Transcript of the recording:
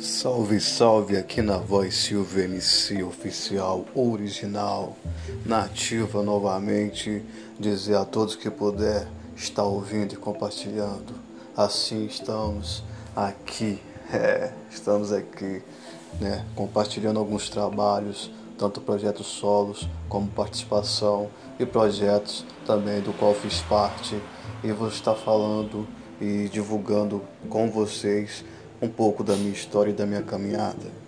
Salve, salve aqui na voz Silvio MC oficial, original, nativa novamente. Dizer a todos que puder estar ouvindo e compartilhando. Assim estamos aqui, é, estamos aqui, né, compartilhando alguns trabalhos, tanto projetos solos como participação e projetos também do qual fiz parte e vou estar falando e divulgando com vocês um pouco da minha história e da minha caminhada.